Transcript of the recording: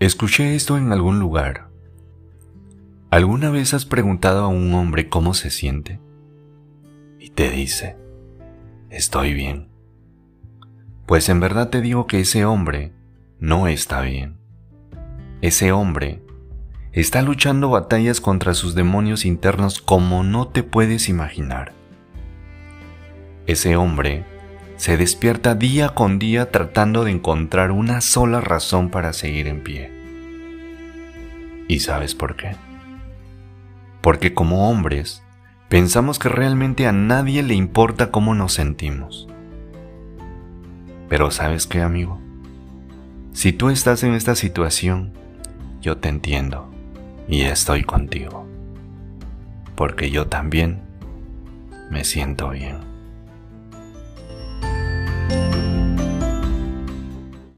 Escuché esto en algún lugar. ¿Alguna vez has preguntado a un hombre cómo se siente? Y te dice, estoy bien. Pues en verdad te digo que ese hombre no está bien. Ese hombre está luchando batallas contra sus demonios internos como no te puedes imaginar. Ese hombre se despierta día con día tratando de encontrar una sola razón para seguir en pie. ¿Y sabes por qué? Porque como hombres, pensamos que realmente a nadie le importa cómo nos sentimos. Pero ¿sabes qué, amigo? Si tú estás en esta situación, yo te entiendo y estoy contigo. Porque yo también me siento bien.